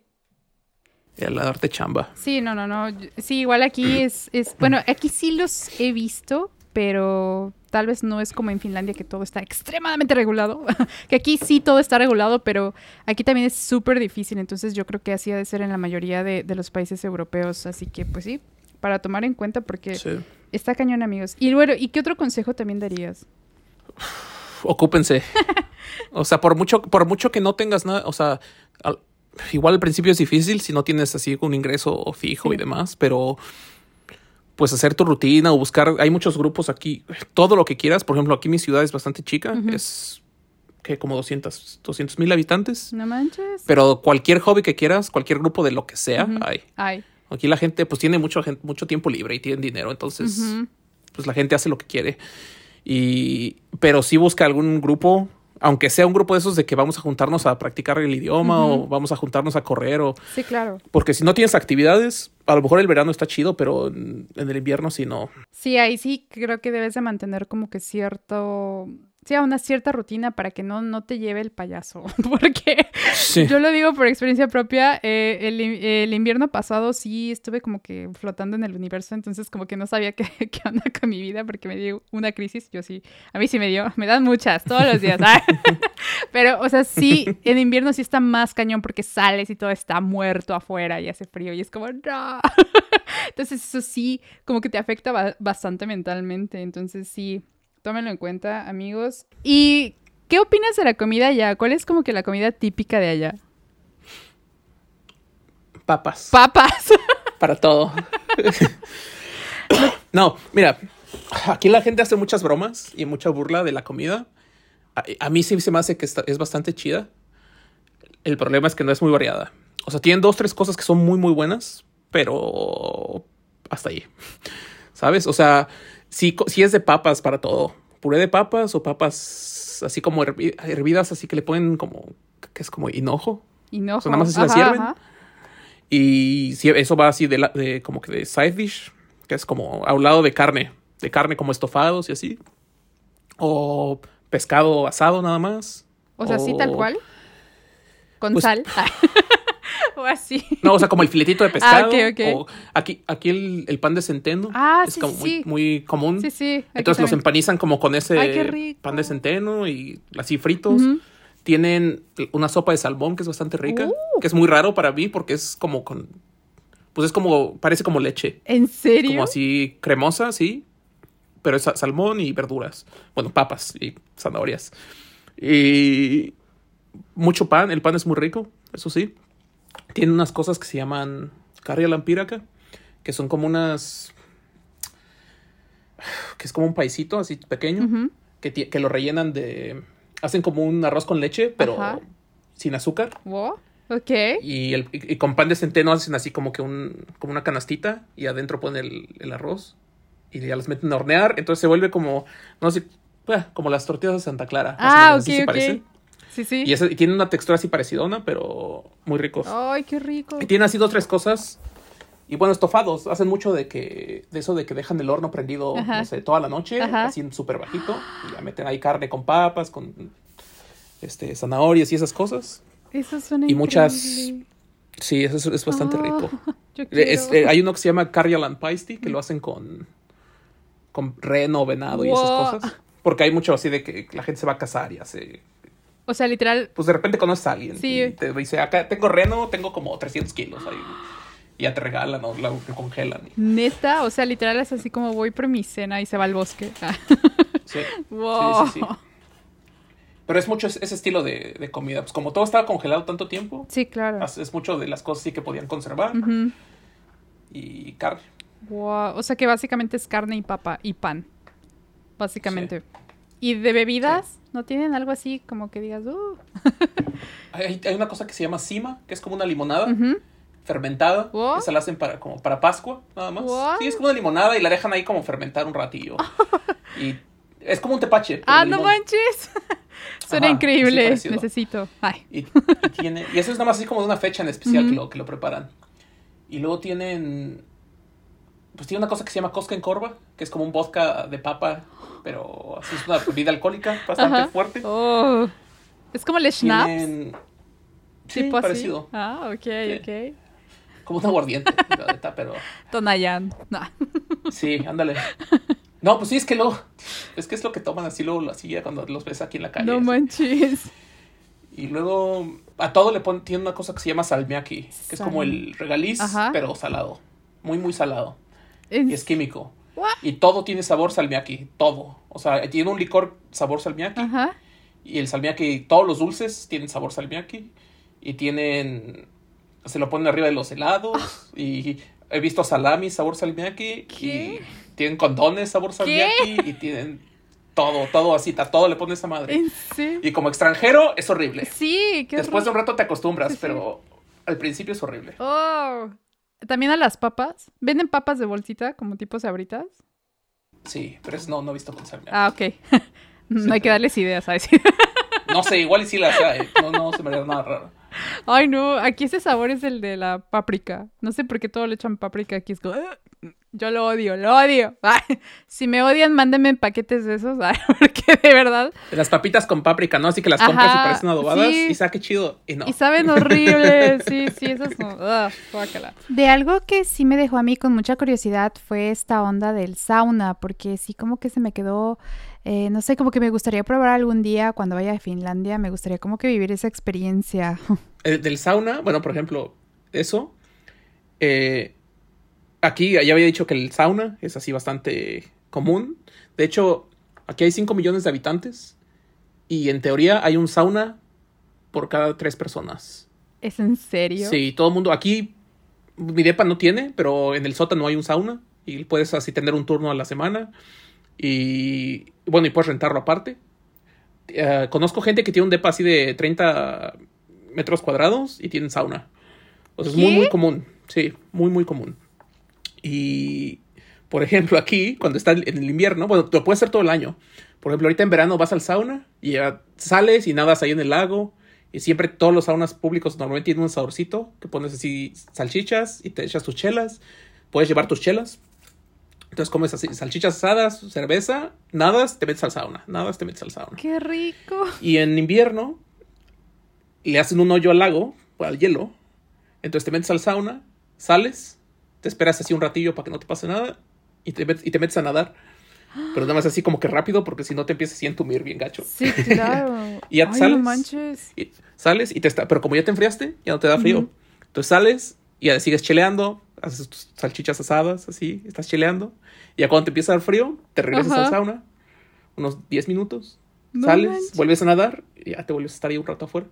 El darte chamba. Sí, no, no, no. Sí, igual aquí es, es, bueno, aquí sí los he visto, pero tal vez no es como en Finlandia que todo está extremadamente regulado. que aquí sí todo está regulado, pero aquí también es súper difícil. Entonces yo creo que así ha de ser en la mayoría de, de los países europeos. Así que pues sí, para tomar en cuenta porque Sí. está cañón, amigos. Y bueno, ¿y qué otro consejo también darías? Ocúpense. o sea, por mucho, por mucho que no tengas nada, o sea, al- igual al principio es difícil si no tienes así un ingreso fijo Sí. y demás, pero pues hacer tu rutina o buscar, hay muchos grupos aquí, todo lo que quieras, por ejemplo, aquí mi ciudad es bastante chica, es que como 200 mil habitantes, No manches. pero cualquier hobby que quieras, cualquier grupo de lo que sea, hay. Ay. Aquí la gente pues tiene mucho, mucho tiempo libre y tienen dinero, entonces pues la gente hace lo que quiere. Y, pero sí busca algún grupo, aunque sea un grupo de esos de que vamos a juntarnos a practicar el idioma o vamos a juntarnos a correr o Sí, claro. porque si no tienes actividades, a lo mejor el verano está chido, pero en, en el invierno sí no. Sí, ahí sí creo que debes de mantener como que cierto, sí, a una cierta rutina para que no, no te lleve el payaso. Porque Sí. yo lo digo por experiencia propia, eh, el, el invierno pasado sí estuve como que flotando en el universo, entonces como que no sabía qué, qué onda con mi vida porque me dio una crisis. Yo sí, a mí sí me dio, me dan muchas todos los días. ¿sabes? Pero, o sea, sí, en invierno sí está más cañón porque sales y todo está muerto afuera y hace frío y es como, no. Entonces eso sí, como que te afecta ba- bastante mentalmente. Entonces sí, tómenlo en cuenta, amigos. ¿Y qué opinas de la comida allá? ¿Cuál es como que la comida típica de allá? Papas. Papas. para todo. no, mira, aquí la gente hace muchas bromas y mucha burla de la comida. A, a mí sí se me hace que está- es bastante chida. El problema es que no es muy variada. O sea, tienen dos, tres cosas que son muy, muy buenas, pero hasta ahí. ¿Sabes? O sea, sí, es de papas para todo. Puré de papas o papas así como hervi- hervidas, así que le ponen como, que es como hinojo. Y no. O sea, nada más así la sirven. Y eso va así de, la- de como que de side dish, que es como a un lado de carne, de carne como estofados y así. O pescado asado nada más. O sea, sí, tal cual. Con Pues- sal. o así. No, o sea, como el filetito de pescado. ok, ok. O aquí, aquí el, el pan de centeno. Ah, es sí, como sí, muy, común. Sí, sí. Entonces los empanizan como con ese Ay, pan de centeno y así fritos. Tienen una sopa de salmón que es bastante rica, Uh. que es muy raro para mí porque es como con, pues es como, parece como leche, ¿En serio? como así cremosa, sí, pero es sa- salmón y verduras, bueno, papas y zanahorias. Y mucho pan, el pan es muy rico, eso sí. Tiene unas cosas que se llaman carria lampíraca, que son como unas, que es como un paisito así pequeño que, que lo rellenan de... Hacen como un arroz con leche, pero Ajá. sin azúcar. Wow. Ok. Y, el, y, con pan de centeno hacen así como que un, como una canastita y adentro ponen el, el arroz y ya las meten a hornear. Entonces se vuelve como, no sé, ah, como las tortillas de Santa Clara. Ah, ok, ok. Sí, sí. Y, tiene una textura así parecidona, pero muy ricos. Ay, qué rico. Y tiene así dos, tres cosas. Y bueno, estofados. Hacen mucho de que de eso de que dejan el horno prendido, Ajá. no sé, toda la noche, Ajá. así súper bajito. Y ya meten ahí carne con papas, con este zanahorias y esas cosas. Eso suena Y muchas-. Sí, eso es, es bastante Ah, rico. Es- eh, hay uno que se llama Carrialand Pasty, que lo hacen con, con reno, venado y esas cosas. Porque hay mucho así de que la gente se va a casar y hace... O sea, literal. Pues de repente conoces a alguien Sí. y te dice, acá tengo reno, tengo como 300 kilos ahí. Y ya te regalan o la lo congelan. Neta, o sea, literal es así como voy por mi cena y se va al bosque. Sí. wow. sí, sí. Pero es mucho ese estilo de, de comida. Pues como todo estaba congelado tanto tiempo, Sí, claro. es mucho de las cosas sí que podían conservar. Y carne. Wow. O sea que básicamente es carne y papa y pan. Básicamente. ¿Y de bebidas? ¿No tienen algo así como que digas, uh? Hay, hay una cosa que se llama cima, que es como una limonada. Fermentada. What? Esa la hacen para, como para Pascua, nada más. What? Sí, es como una limonada y la dejan ahí como fermentar un ratillo. y es como un tepache. Ah, no manches. Suena Ajá, increíble. sí. Necesito. Ay. Y, y tiene, y eso es nada más así como de una fecha en especial que, lo, que lo preparan. Y luego tienen, pues tiene una cosa que se llama Cosca en Corva, que es como un vodka de papa, pero así es una bebida alcohólica bastante Ajá. fuerte. Oh. Es como el schnapps. Tienen, sí, tipo así. parecido. Ah, ok, ok. Como un aguardiente, la neta, pero Tonayan. No. Sí, ándale. No, pues sí, es que luego, es que es lo que toman así luego así ya cuando los ves aquí en la calle. No así. manches. Y luego a todo le ponen, tiene una cosa que se llama salmiaki, que es como el regaliz, Ajá. pero salado. Muy, muy salado. Y es químico. What? Y todo tiene sabor salmiaki, todo. O sea, tiene un licor sabor salmiaki. Ajá. Y el salmiaki, todos los dulces tienen sabor salmiaki. Y tienen, se lo ponen arriba de los helados. Y he visto salami sabor salmiaki. ¿Qué? Y tienen condones sabor salmiaki. Y tienen todo, todo así, a todo le ponen esa madre. Y como extranjero es horrible. Sí, qué Después de un rato te acostumbras, Sí, sí. pero al principio es horrible. Oh. También a las papas. ¿Venden papas de bolsita como tipo sabritas? Sí, pero es no, no he visto con salmiaki. Ah, ok. no hay que darles ideas a decir. No sé, igual y sí las hay. No, no se me haría nada raro. Ay, no. Aquí ese sabor es el de la páprica. No sé por qué todo le echan páprica. Aquí es como... Yo lo odio, lo odio. si me odian, mándenme paquetes de esos, porque de verdad. Las papitas con páprica, ¿no? Así que las compras y parecen adobadas y sabe qué chido. Y no. Y saben horrible. sí, sí, esas no. de algo que sí me dejó a mí con mucha curiosidad fue esta onda del sauna, porque sí como que se me quedó eh, no sé, como que me gustaría probar algún día cuando vaya a Finlandia, me gustaría como que vivir esa experiencia. El, del sauna, bueno, por ejemplo, eso. Eh, aquí ya había dicho que el sauna es así bastante común. De hecho, aquí hay 5 millones de habitantes y en teoría hay un sauna por cada tres personas. ¿Es en serio? Sí, todo el mundo. Aquí mi depa no tiene, pero en el sótano hay un sauna y puedes así tener un turno a la semana. Y bueno, y puedes rentarlo aparte. Eh, conozco gente que tiene un depa así de 30 metros cuadrados y tienen sauna. O sea, es muy, muy común. Sí, muy, muy común. Y, por ejemplo, aquí, cuando está en el invierno, bueno, lo puedes hacer todo el año. Por ejemplo, ahorita en verano vas al sauna y ya sales y nadas ahí en el lago. Y siempre todos los saunas públicos normalmente tienen un saborcito que pones así salchichas y te echas tus chelas. Puedes llevar tus chelas entonces comes así, salchichas asadas, cerveza, nadas, te metes al sauna, nadas, te metes al sauna. ¡Qué rico! Y en invierno le hacen un hoyo al lago, al hielo, entonces te metes al sauna, sales, te esperas así un ratillo para que no te pase nada y te, y te metes a nadar. Pero nada más así como que rápido porque si no te empiezas a entumir bien gacho. Sí, claro. y ya sales. manches. Y sales y te está, pero como ya te enfriaste, ya no te da frío. Entonces sales y ya sigues cheleando, haces tus salchichas asadas, así, estás chileando. Y ya cuando te empieza a dar frío, te regresas al sauna, unos 10 minutos, sales, vuelves a nadar y ya te vuelves a estar ahí un rato afuera.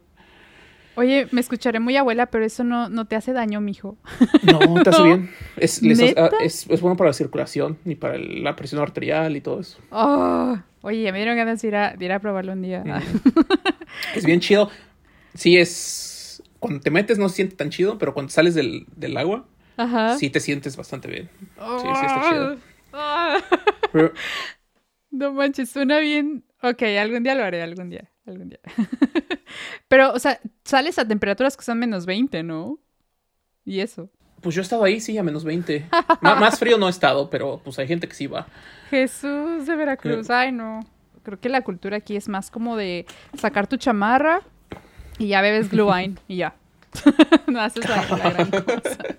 Oye, me escucharé muy abuela, pero eso no, no te hace daño, mijo. No, te hace bien. Es, es, bueno para la circulación y para la presión arterial y todo eso. Oh, oye, me dieron ganas de ir a, de ir a probarlo un día. es bien chido. Sí, es. Cuando te metes no se siente tan chido, pero cuando sales del, del agua, Ajá. sí te sientes bastante bien. Sí, sí está chido. Ah. No manches, suena bien. Ok, algún día lo haré, algún día, algún día. Pero, o sea, sales a temperaturas que son menos 20, ¿no? Y eso. Pues yo he estado ahí, sí, a menos 20. más frío no he estado, pero pues hay gente que sí va. Jesús de Veracruz, ay no. Creo que la cultura aquí es más como de sacar tu chamarra y ya bebes Glühwein y ya. no haces la gran cosa.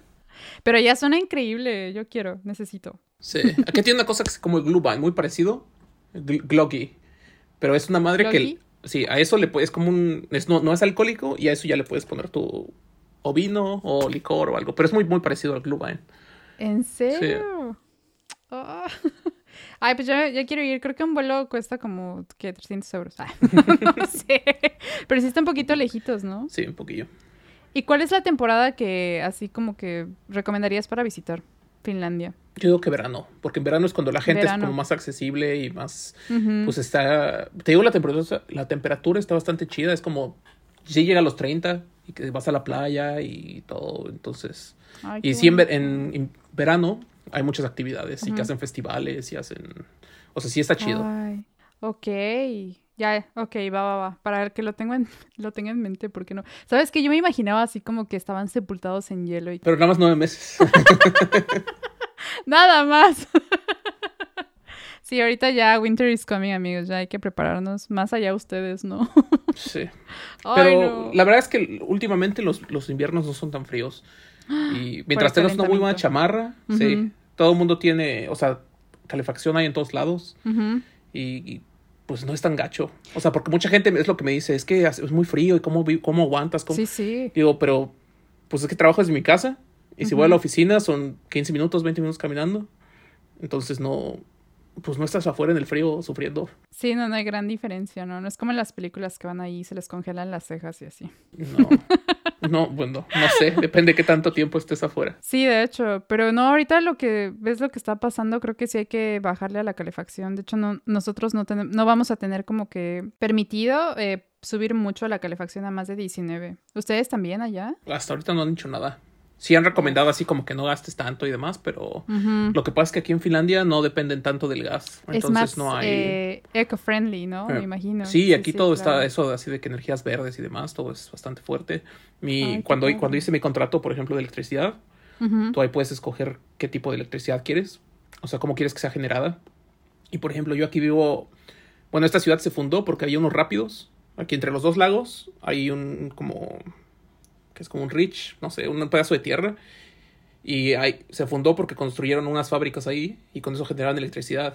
Pero ya suena increíble. Yo quiero, necesito. Sí. Aquí tiene una cosa que es como el Glühwein, muy parecido. Gloggy. Pero es una madre que. Sí, a eso le puedes como un. no, es alcohólico y a eso ya le puedes poner tu. O vino o licor o algo. Pero es muy, muy parecido al Glühwein. ¿En serio? Ah. Ay, pues yo, quiero ir. Creo que un vuelo cuesta como, ¿qué? 300 euros. no sé. Pero sí está un poquito lejitos, ¿no? Sí, un poquillo. ¿Y cuál es la temporada que así como que recomendarías para visitar Finlandia? Yo digo que verano, porque en verano es cuando la gente es como más accesible y más, pues está, te digo la temperatura, la temperatura está bastante chida, es como, si llega a los 30 y que vas a la playa y todo, entonces, y sí en, verano hay muchas actividades y que hacen festivales y hacen, o sea, sí está chido. Ay, ok. Ya, ok, va, va, va. Para que lo tenga en, lo tenga en mente, porque no? Sabes que yo me imaginaba así como que estaban sepultados en hielo y Pero nada más nueve meses. nada más. sí, ahorita ya winter is coming, amigos. Ya hay que prepararnos. Más allá ustedes, ¿no? sí. Pero la verdad es que últimamente los, los, inviernos no son tan fríos. Y mientras tengas una muy buena chamarra, sí. Todo el mundo tiene, o sea, calefacción hay en todos lados. y pues no es tan gacho. O sea, porque mucha gente es lo que me dice, es que es muy frío y cómo, cómo aguantas. Sí, sí. Digo, pero pues es que trabajo desde mi casa y si voy a la oficina son 15 minutos, 20 minutos caminando. Entonces no, pues no estás afuera en el frío sufriendo. Sí, no, no hay gran diferencia, ¿no? No es como en las películas que van ahí y se les congelan las cejas y así. No. No, bueno, no sé, depende de qué tanto tiempo estés afuera. Sí, de hecho, pero no, ahorita lo que ves lo que está pasando, creo que sí hay que bajarle a la calefacción. De hecho, no, nosotros no, no vamos a tener como que permitido eh, subir mucho la calefacción a más de 19. ¿Ustedes también allá? Hasta ahorita no han dicho nada sí han recomendado así como que no gastes tanto y demás, pero lo que pasa es que aquí en Finlandia no dependen tanto del gas. Entonces es más, no hay. Eh, eco-friendly, ¿no? Me imagino. Sí, aquí todo está eso así de que energías verdes y demás, todo es bastante fuerte. Mi, cuando, cuando hice mi contrato, por ejemplo, de electricidad, Tú ahí puedes escoger qué tipo de electricidad quieres, o sea, cómo quieres que sea generada. Y por ejemplo, yo aquí vivo, bueno, esta ciudad se fundó porque había unos rápidos, aquí entre los dos lagos, hay un como, que es como un ridge, no sé, un pedazo de tierra. Y ahí, se fundó porque construyeron unas fábricas ahí y con eso generaban electricidad.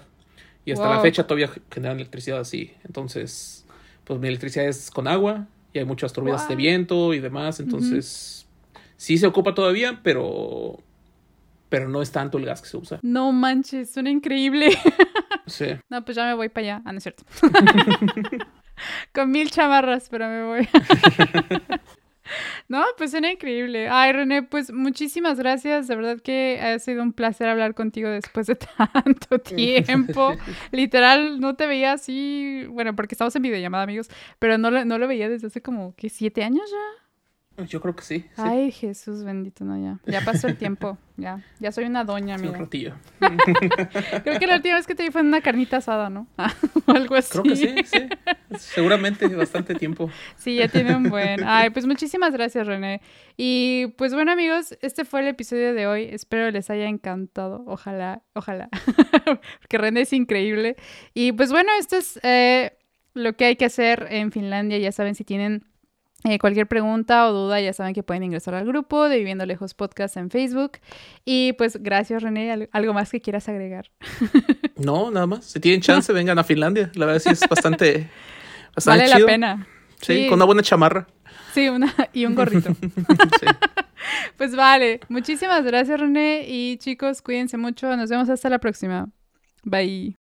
Y hasta la fecha todavía generan electricidad así. Entonces, pues mi electricidad es con agua y hay muchas turbinas de viento y demás. Entonces, sí se ocupa todavía, pero pero no es tanto el gas que se usa. No manches, suena increíble. Sí. No, pues ya me voy para allá. Ah, no es cierto. Con mil chamarras, pero me voy. No, pues suena increíble. Ay, René, pues muchísimas gracias. De verdad que ha sido un placer hablar contigo después de tanto tiempo. Literal, no te veía así, bueno, porque estamos en videollamada, amigos, pero no lo, no lo veía desde hace como, ¿qué? ¿Siete años ya? Yo creo que sí, Ay, Jesús bendito, no, ya. Ya pasó el tiempo. Ya, ya soy una doña, sí, mira. un ratillo. Creo que la última vez que te vi fue en una carnita asada, ¿no? o algo así. Creo que sí, sí. Seguramente bastante tiempo. Sí, ya tiene un buen. Ay, pues muchísimas gracias, René. Y pues bueno, amigos, este fue el episodio de hoy. Espero les haya encantado. Ojalá, ojalá. Porque René es increíble. Y pues bueno, esto es eh, lo que hay que hacer en Finlandia. Ya saben, si tienen eh, cualquier pregunta o duda, ya saben que pueden ingresar al grupo de Viviendo Lejos Podcast en Facebook. Y pues gracias, René. ¿Al- ¿Algo más que quieras agregar? No, nada más. Si tienen chance, vengan a Finlandia. La verdad sí es bastante, bastante Vale la chido. pena. Sí, Sí. con una buena chamarra. Sí, una, y un gorrito. Sí. Pues vale. Muchísimas gracias, René. Y chicos, cuídense mucho. Nos vemos hasta la próxima. Bye.